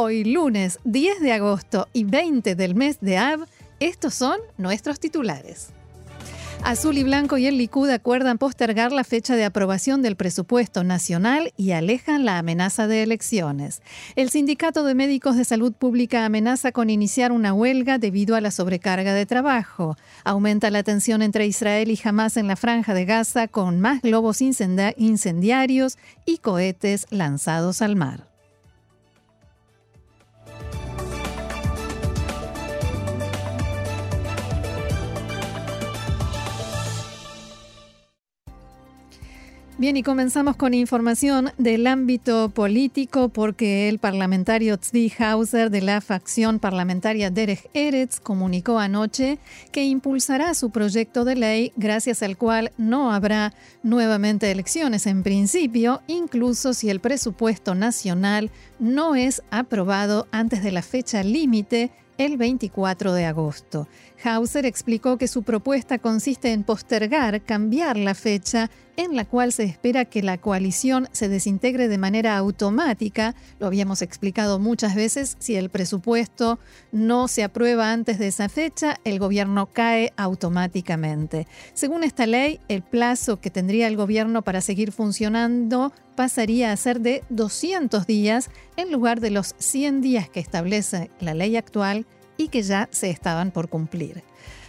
Hoy lunes 10 de agosto y 20 del mes de Ab, estos son nuestros titulares. Azul y Blanco y el Likud acuerdan postergar la fecha de aprobación del presupuesto nacional y alejan la amenaza de elecciones. El Sindicato de Médicos de Salud Pública amenaza con iniciar una huelga debido a la sobrecarga de trabajo. Aumenta la tensión entre Israel y Hamas en la franja de Gaza con más globos incendiarios y cohetes lanzados al mar. Bien, y comenzamos con información del ámbito político porque el parlamentario Tzvi Hauser de la facción parlamentaria Derech Eretz comunicó anoche que impulsará su proyecto de ley gracias al cual no habrá nuevamente elecciones en principio, incluso si el presupuesto nacional no es aprobado antes de la fecha límite el 24 de agosto. Hauser explicó que su propuesta consiste en postergar, cambiar la fecha en la cual se espera que la coalición se desintegre de manera automática. Lo habíamos explicado muchas veces, si el presupuesto no se aprueba antes de esa fecha, el gobierno cae automáticamente. Según esta ley, el plazo que tendría el gobierno para seguir funcionando pasaría a ser de 200 días en lugar de los 100 días que establece la ley actual y que ya se estaban por cumplir.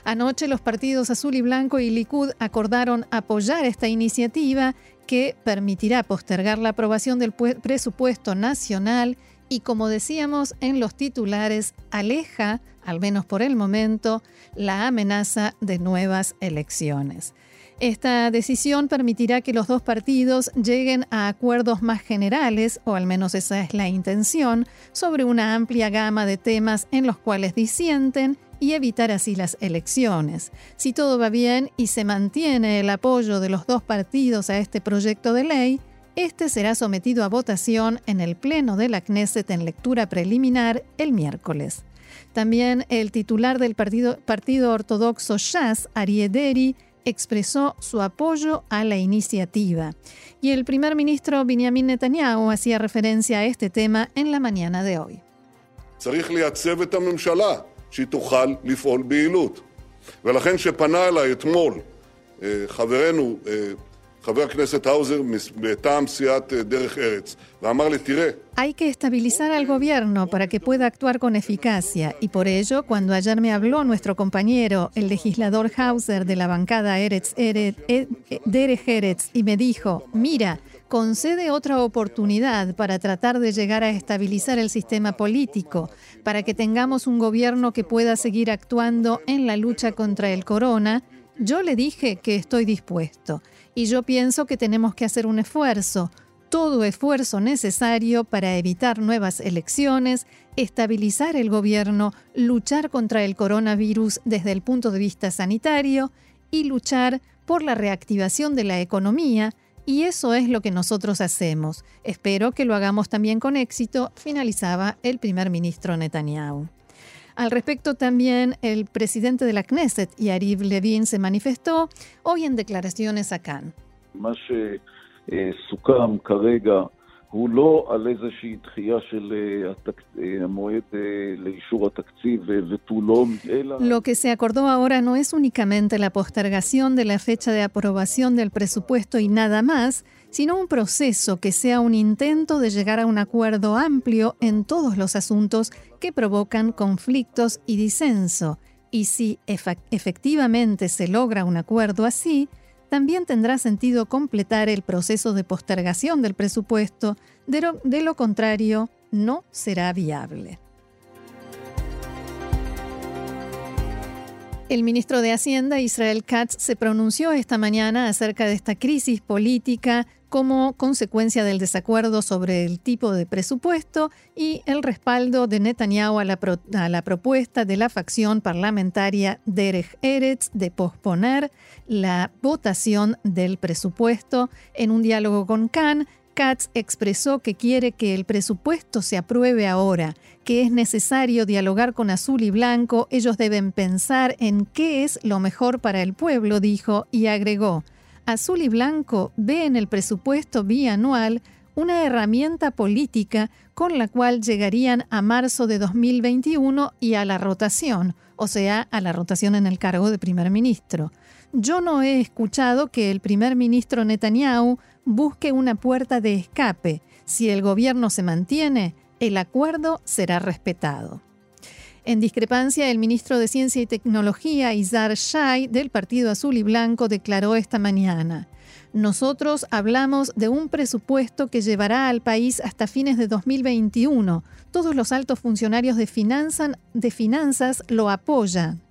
Anoche los partidos Azul y Blanco y Likud acordaron apoyar esta iniciativa que permitirá postergar la aprobación del presupuesto nacional y, como decíamos en los titulares, aleja, al menos por el momento, la amenaza de nuevas elecciones. Esta decisión permitirá que los dos partidos lleguen a acuerdos más generales, o al menos esa es la intención, sobre una amplia gama de temas en los cuales disienten y evitar así las elecciones. Si todo va bien y se mantiene el apoyo de los dos partidos a este proyecto de ley, este será sometido a votación en el Pleno de la Knesset en lectura preliminar el miércoles. También el titular del partido, ortodoxo Shas, Ariederi, expresó su apoyo a la iniciativa. Y el primer ministro Benjamin Netanyahu hacía referencia a este tema en la mañana de hoy. Hay que estabilizar al gobierno para que pueda actuar con eficacia y por ello, cuando ayer me habló nuestro compañero, el legislador Hauser de la bancada Eretz, Eretz, e, Derech Eretz, y me dijo, mira, concede otra oportunidad para tratar de llegar a estabilizar el sistema político, para que tengamos un gobierno que pueda seguir actuando en la lucha contra el corona, yo le dije que estoy dispuesto y yo pienso que tenemos que hacer un esfuerzo, todo esfuerzo necesario para evitar nuevas elecciones, estabilizar el gobierno, luchar contra el coronavirus desde el punto de vista sanitario y luchar por la reactivación de la economía, y eso es lo que nosotros hacemos. Espero que lo hagamos también con éxito, finalizaba el primer ministro Netanyahu. Al respecto también el presidente de la Knesset, Yariv Levin, se manifestó hoy en declaraciones a Cannes. Lo que se acordó ahora no es únicamente la postergación de la fecha de aprobación del presupuesto y nada más, sino un proceso que sea un intento de llegar a un acuerdo amplio en todos los asuntos que provocan conflictos y disenso. Y si efectivamente se logra un acuerdo así, también tendrá sentido completar el proceso de postergación del presupuesto, de lo, contrario, no será viable. El ministro de Hacienda, Israel Katz, se pronunció esta mañana acerca de esta crisis política como consecuencia del desacuerdo sobre el tipo de presupuesto y el respaldo de Netanyahu a la, propuesta de la facción parlamentaria Derech Eretz de posponer la votación del presupuesto. En un diálogo con Khan, Katz expresó que quiere que el presupuesto se apruebe ahora, que es necesario dialogar con Azul y Blanco, ellos deben pensar en qué es lo mejor para el pueblo, dijo, y agregó, Azul y Blanco ve en el presupuesto bianual una herramienta política con la cual llegarían a marzo de 2021 y a la rotación, o sea, a la rotación en el cargo de primer ministro. Yo no he escuchado que el primer ministro Netanyahu busque una puerta de escape. Si el gobierno se mantiene, el acuerdo será respetado. En discrepancia, el ministro de Ciencia y Tecnología, Izar Shai, del Partido Azul y Blanco, declaró esta mañana, nosotros hablamos de un presupuesto que llevará al país hasta fines de 2021. Todos los altos funcionarios de, de finanzas lo apoyan.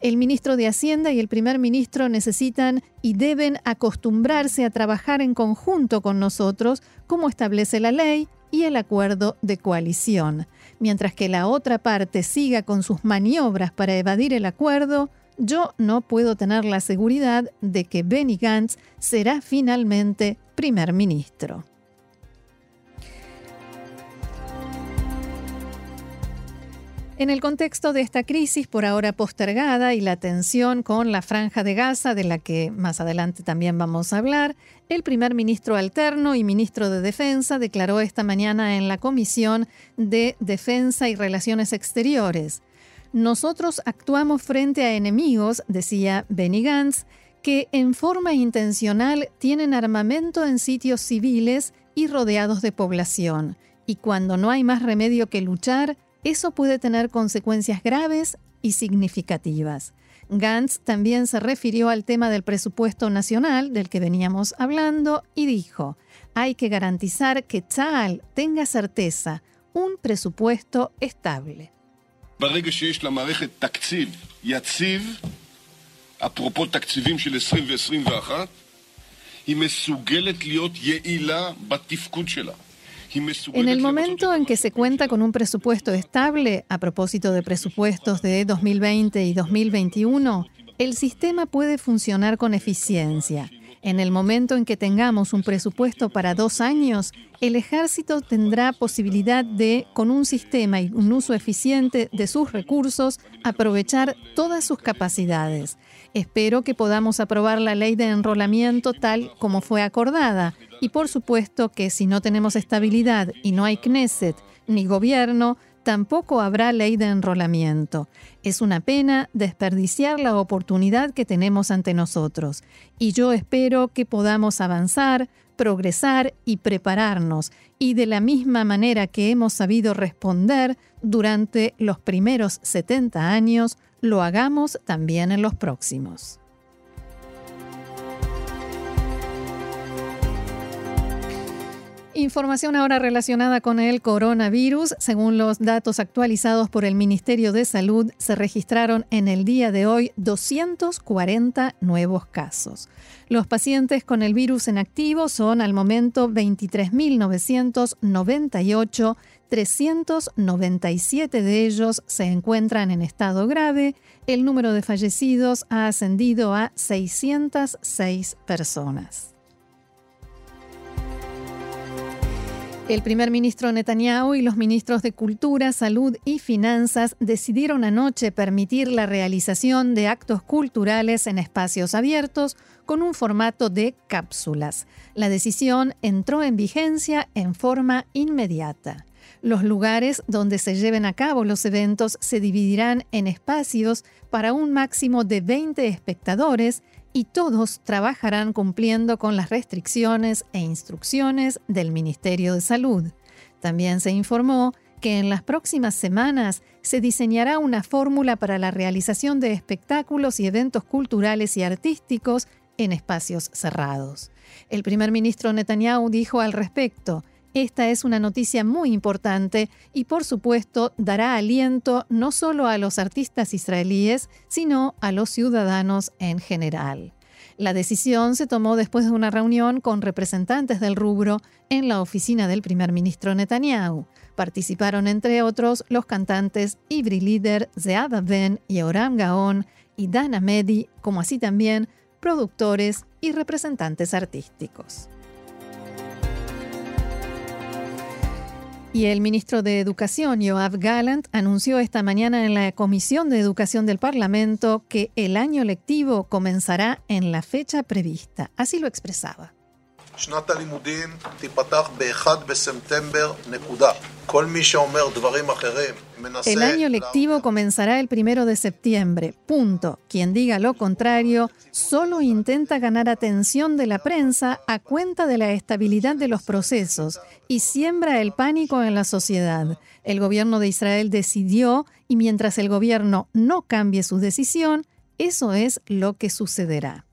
El ministro de Hacienda y el primer ministro necesitan y deben acostumbrarse a trabajar en conjunto con nosotros, como establece la ley y el acuerdo de coalición. Mientras que la otra parte siga con sus maniobras para evadir el acuerdo, yo no puedo tener la seguridad de que Benny Gantz será finalmente primer ministro. En el contexto de esta crisis por ahora postergada y la tensión con la franja de Gaza, de la que más adelante también vamos a hablar, el primer ministro alterno y ministro de Defensa declaró esta mañana en la Comisión de Defensa y Relaciones Exteriores nosotros actuamos frente a enemigos, decía Benny Gantz, que en forma intencional tienen armamento en sitios civiles y rodeados de población. Y cuando no hay más remedio que luchar, eso puede tener consecuencias graves y significativas. Gantz también se refirió al tema del presupuesto nacional del que veníamos hablando y dijo, hay que garantizar que Tzal tenga certeza, un presupuesto estable. ברגע שיש למערכת תקציב יציב, אפרופו תקציבים של 20 ו-21, היא מסוגלת להיות יעילה בתפקוד שלה. En el momento en que se cuenta con un presupuesto estable, a propósito de presupuestos de 2020 y 2021, el sistema puede funcionar con eficiencia. En el momento en que tengamos un presupuesto para dos años, el ejército tendrá posibilidad de, con un sistema y un uso eficiente de sus recursos, aprovechar todas sus capacidades. Espero que podamos aprobar la ley de enrolamiento tal como fue acordada. Y por supuesto que si no tenemos estabilidad y no hay Knesset ni gobierno, tampoco habrá ley de enrolamiento. Es una pena desperdiciar la oportunidad que tenemos ante nosotros. Y yo espero que podamos avanzar, progresar y prepararnos. Y de la misma manera que hemos sabido responder durante los primeros 70 años, lo hagamos también en los próximos. Información ahora relacionada con el coronavirus. Según los datos actualizados por el Ministerio de Salud, se registraron en el día de hoy 240 nuevos casos. Los pacientes con el virus en activo son al momento 23.998, 397 de ellos se encuentran en estado grave. El número de fallecidos ha ascendido a 606 personas. El primer ministro Netanyahu y los ministros de Cultura, Salud y Finanzas decidieron anoche permitir la realización de actos culturales en espacios abiertos con un formato de cápsulas. La decisión entró en vigencia en forma inmediata. Los lugares donde se lleven a cabo los eventos se dividirán en espacios para un máximo de 20 espectadores y todos trabajarán cumpliendo con las restricciones e instrucciones del Ministerio de Salud. También se informó que en las próximas semanas se diseñará una fórmula para la realización de espectáculos y eventos culturales y artísticos en espacios cerrados. El primer ministro Netanyahu dijo al respecto, esta es una noticia muy importante y por supuesto dará aliento no solo a los artistas israelíes, sino a los ciudadanos en general. La decisión se tomó después de una reunión con representantes del rubro en la oficina del primer ministro Netanyahu. Participaron entre otros los cantantes Ivri Lider, Zeada Ben, Yoram Gaon y Dana Medi, como así también productores y representantes artísticos. Y el ministro de Educación, Joab Gallant, anunció esta mañana en la Comisión de Educación del Parlamento que el año lectivo comenzará en la fecha prevista. Así lo expresaba. El año lectivo comenzará el primero de septiembre. Punto. Quien diga lo contrario solo intenta ganar atención de la prensa a cuenta de la estabilidad de los procesos y siembra el pánico en la sociedad. El gobierno de Israel decidió y mientras el gobierno no cambie su decisión, eso es lo que sucederá.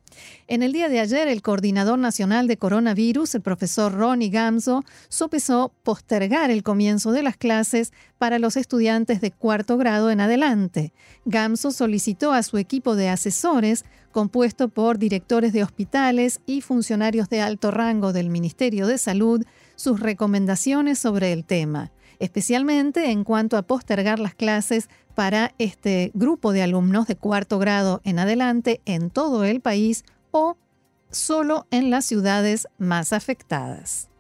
En el día de ayer, el coordinador nacional de coronavirus, el profesor Ronnie Gamzo, sopesó postergar el comienzo de las clases para los estudiantes de cuarto grado en adelante. Gamzo solicitó a su equipo de asesores, compuesto por directores de hospitales y funcionarios de alto rango del Ministerio de Salud, sus recomendaciones sobre el tema, especialmente en cuanto a postergar las clases para este grupo de alumnos de cuarto grado en adelante en todo el país o solo en las ciudades más afectadas.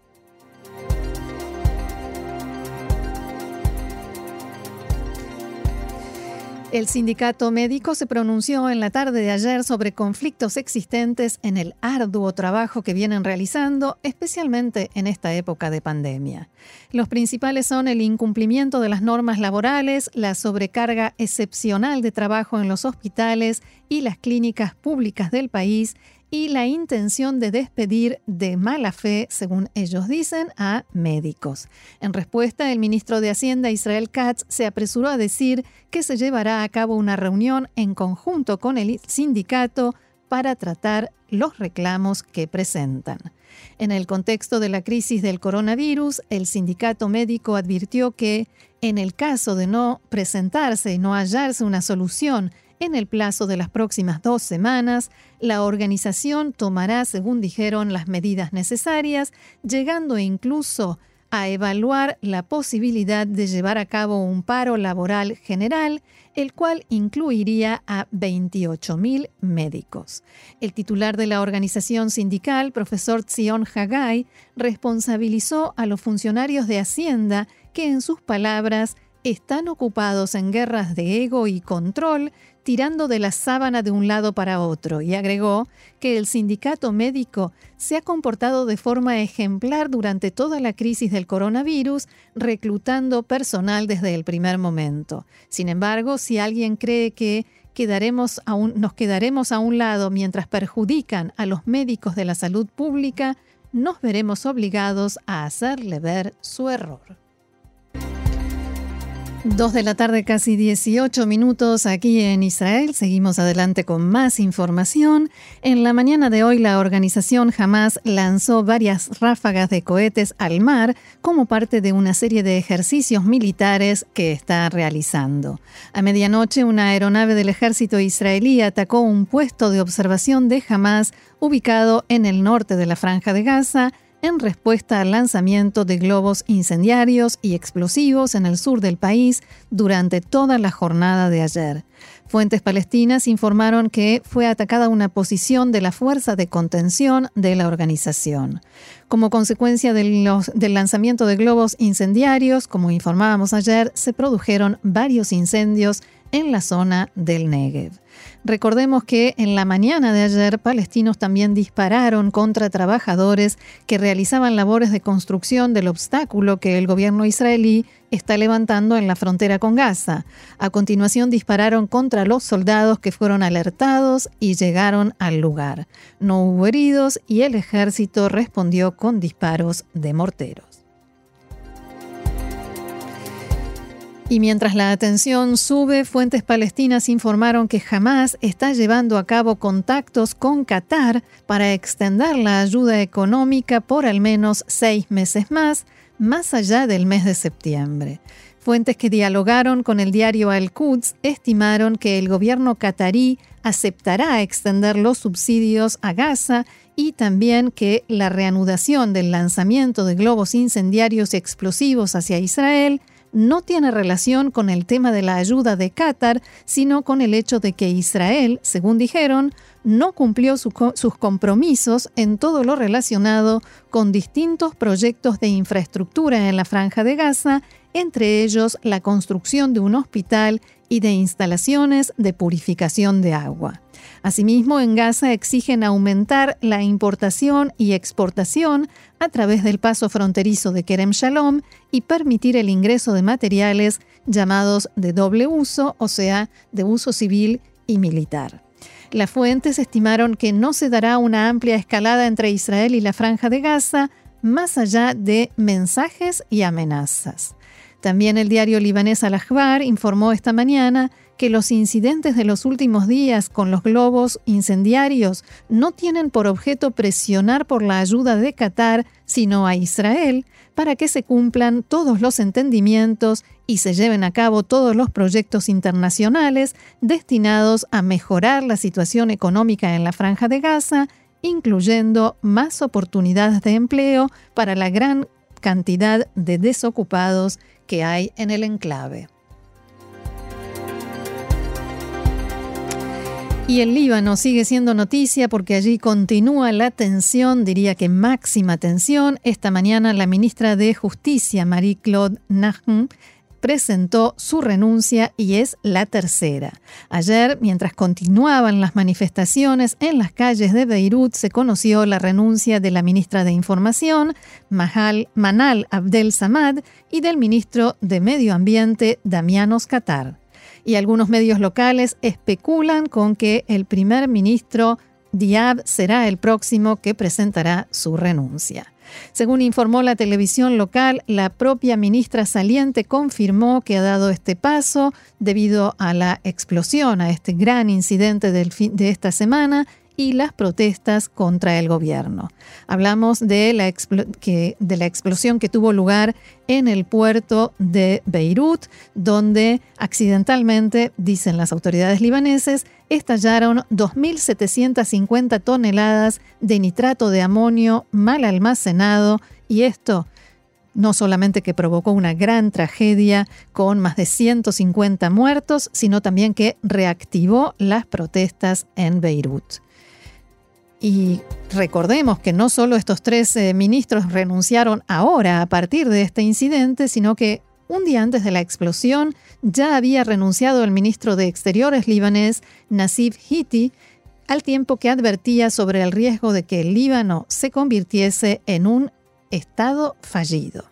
El sindicato médico se pronunció en la tarde de ayer sobre conflictos existentes en el arduo trabajo que vienen realizando, especialmente en esta época de pandemia. Los principales son el incumplimiento de las normas laborales, la sobrecarga excepcional de trabajo en los hospitales y las clínicas públicas del país y la intención de despedir de mala fe, según ellos dicen, a médicos. En respuesta, el ministro de Hacienda, Israel Katz, se apresuró a decir que se llevará a cabo una reunión en conjunto con el sindicato para tratar los reclamos que presentan. En el contexto de la crisis del coronavirus, el sindicato médico advirtió que, en el caso de no presentarse y no hallarse una solución en el plazo de las próximas dos semanas, la organización tomará, según dijeron, las medidas necesarias, llegando incluso a evaluar la posibilidad de llevar a cabo un paro laboral general, el cual incluiría a 28.000 médicos. El titular de la organización sindical, profesor Zion Hagai, responsabilizó a los funcionarios de Hacienda que, en sus palabras, están ocupados en guerras de ego y control tirando de la sábana de un lado para otro y agregó que el sindicato médico se ha comportado de forma ejemplar durante toda la crisis del coronavirus, reclutando personal desde el primer momento. Sin embargo, si alguien cree que quedaremos nos quedaremos a un lado mientras perjudican a los médicos de la salud pública, nos veremos obligados a hacerle ver su error. Dos de la tarde, casi 18 minutos aquí en Israel. Seguimos adelante con más información. En la mañana de hoy, la organización Hamas lanzó varias ráfagas de cohetes al mar como parte de una serie de ejercicios militares que está realizando. A medianoche, una aeronave del ejército israelí atacó un puesto de observación de Hamas ubicado en el norte de la Franja de Gaza en respuesta al lanzamiento de globos incendiarios y explosivos en el sur del país durante toda la jornada de ayer. Fuentes palestinas informaron que fue atacada una posición de la fuerza de contención de la organización. Como consecuencia del lanzamiento de globos incendiarios, como informábamos ayer, se produjeron varios incendios en la zona del Negev. Recordemos que en la mañana de ayer palestinos también dispararon contra trabajadores que realizaban labores de construcción del obstáculo que el gobierno israelí está levantando en la frontera con Gaza. A continuación dispararon contra los soldados que fueron alertados y llegaron al lugar. No hubo heridos y el ejército respondió con disparos de morteros. Y mientras la atención sube, fuentes palestinas informaron que Hamas está llevando a cabo contactos con Qatar para extender la ayuda económica por al menos seis meses más, más allá del mes de septiembre. Fuentes que dialogaron con el diario Al-Quds estimaron que el gobierno qatarí aceptará extender los subsidios a Gaza y también que la reanudación del lanzamiento de globos incendiarios y explosivos hacia Israel no tiene relación con el tema de la ayuda de Qatar, sino con el hecho de que Israel, según dijeron, no cumplió sus compromisos en todo lo relacionado con distintos proyectos de infraestructura en la franja de Gaza, entre ellos la construcción de un hospital y de instalaciones de purificación de agua. Asimismo, en Gaza exigen aumentar la importación y exportación a través del paso fronterizo de Kerem Shalom y permitir el ingreso de materiales llamados de doble uso, o sea, de uso civil y militar. Las fuentes estimaron que no se dará una amplia escalada entre Israel y la franja de Gaza, más allá de mensajes y amenazas. También el diario libanés Al-Akhbar informó esta mañana que los incidentes de los últimos días con los globos incendiarios no tienen por objeto presionar por la ayuda de Qatar, sino a Israel, para que se cumplan todos los entendimientos y se lleven a cabo todos los proyectos internacionales destinados a mejorar la situación económica en la franja de Gaza, incluyendo más oportunidades de empleo para la gran cantidad de desocupados hay en el enclave. Y el Líbano sigue siendo noticia porque allí continúa la tensión, diría que máxima tensión. Esta mañana la ministra de Justicia, Marie-Claude Nahn, presentó su renuncia y es la tercera. Ayer, mientras continuaban las manifestaciones en las calles de Beirut, se conoció la renuncia de la ministra de Información, Mahal, Manal Abdel Samad, y del ministro de Medio Ambiente, Damianos Qatar y algunos medios locales especulan con que el primer ministro Diab será el próximo que presentará su renuncia. Según informó la televisión local, la propia ministra saliente confirmó que ha dado este paso debido a la explosión, a este gran incidente del de esta semana y las protestas contra el gobierno. Hablamos de la, de la explosión que tuvo lugar en el puerto de Beirut, donde accidentalmente, dicen las autoridades libaneses, estallaron 2.750 toneladas de nitrato de amonio mal almacenado y esto no solamente que provocó una gran tragedia con más de 150 muertos, sino también que reactivó las protestas en Beirut. Y recordemos que no solo estos tres eh, ministros renunciaron ahora a partir de este incidente, sino que un día antes de la explosión ya había renunciado el ministro de Exteriores libanés Nasib Hiti, al tiempo que advertía sobre el riesgo de que el Líbano se convirtiese en un Estado fallido.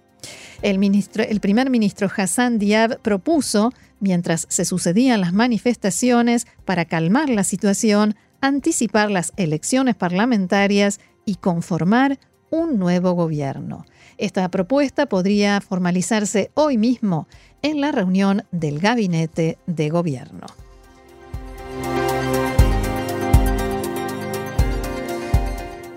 El, ministro, el primer ministro Hassan Diab propuso, mientras se sucedían las manifestaciones, para calmar la situación, anticipar las elecciones parlamentarias y conformar un nuevo gobierno. Esta propuesta podría formalizarse hoy mismo en la reunión del gabinete de gobierno.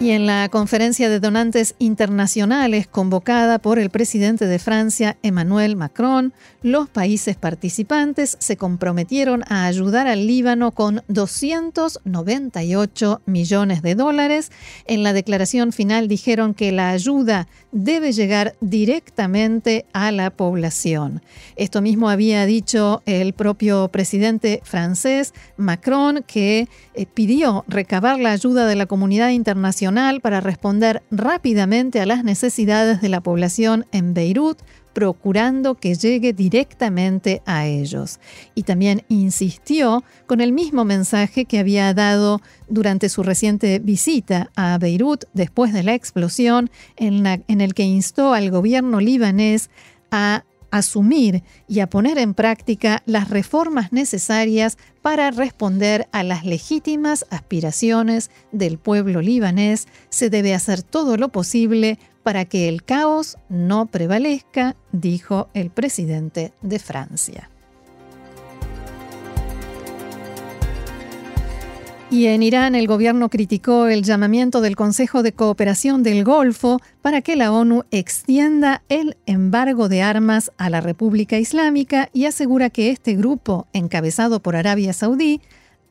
Y en la conferencia de donantes internacionales convocada por el presidente de Francia, Emmanuel Macron, los países participantes se comprometieron a ayudar al Líbano con 298 millones de dólares. En la declaración final dijeron que la ayuda debe llegar directamente a la población. Esto mismo había dicho el propio presidente francés, Macron, que eh, pidió recabar la ayuda de la comunidad internacional para responder rápidamente a las necesidades de la población en Beirut, procurando que llegue directamente a ellos. Y también insistió con el mismo mensaje que había dado durante su reciente visita a Beirut después de la explosión, en, en el que instó al gobierno libanés a asumir y a poner en práctica las reformas necesarias para responder a las legítimas aspiraciones del pueblo libanés, se debe hacer todo lo posible para que el caos no prevalezca, dijo el presidente de Francia. Y en Irán el gobierno criticó el llamamiento del Consejo de Cooperación del Golfo para que la ONU extienda el embargo de armas a la República Islámica y asegura que este grupo, encabezado por Arabia Saudí,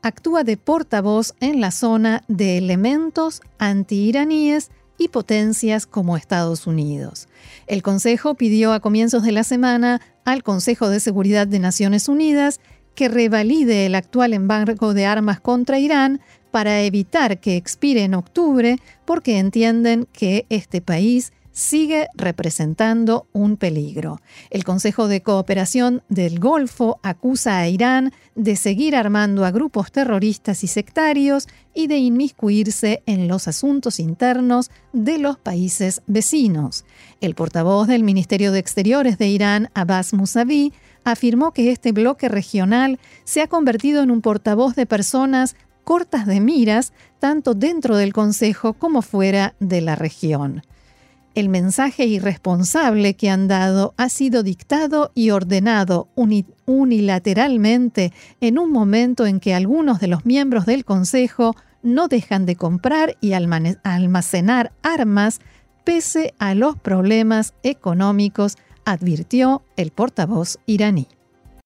actúa de portavoz en la zona de elementos antiiraníes y potencias como Estados Unidos. El Consejo pidió a comienzos de la semana al Consejo de Seguridad de Naciones Unidas que revalide el actual embargo de armas contra Irán para evitar que expire en octubre porque entienden que este país sigue representando un peligro. El Consejo de Cooperación del Golfo acusa a Irán de seguir armando a grupos terroristas y sectarios y de inmiscuirse en los asuntos internos de los países vecinos. El portavoz del Ministerio de Exteriores de Irán, Abbas Mousavi, afirmó que este bloque regional se ha convertido en un portavoz de personas cortas de miras, tanto dentro del Consejo como fuera de la región. El mensaje irresponsable que han dado ha sido dictado y ordenado unilateralmente en un momento en que algunos de los miembros del Consejo no dejan de comprar y almacenar armas pese a los problemas económicos, advirtió el portavoz iraní.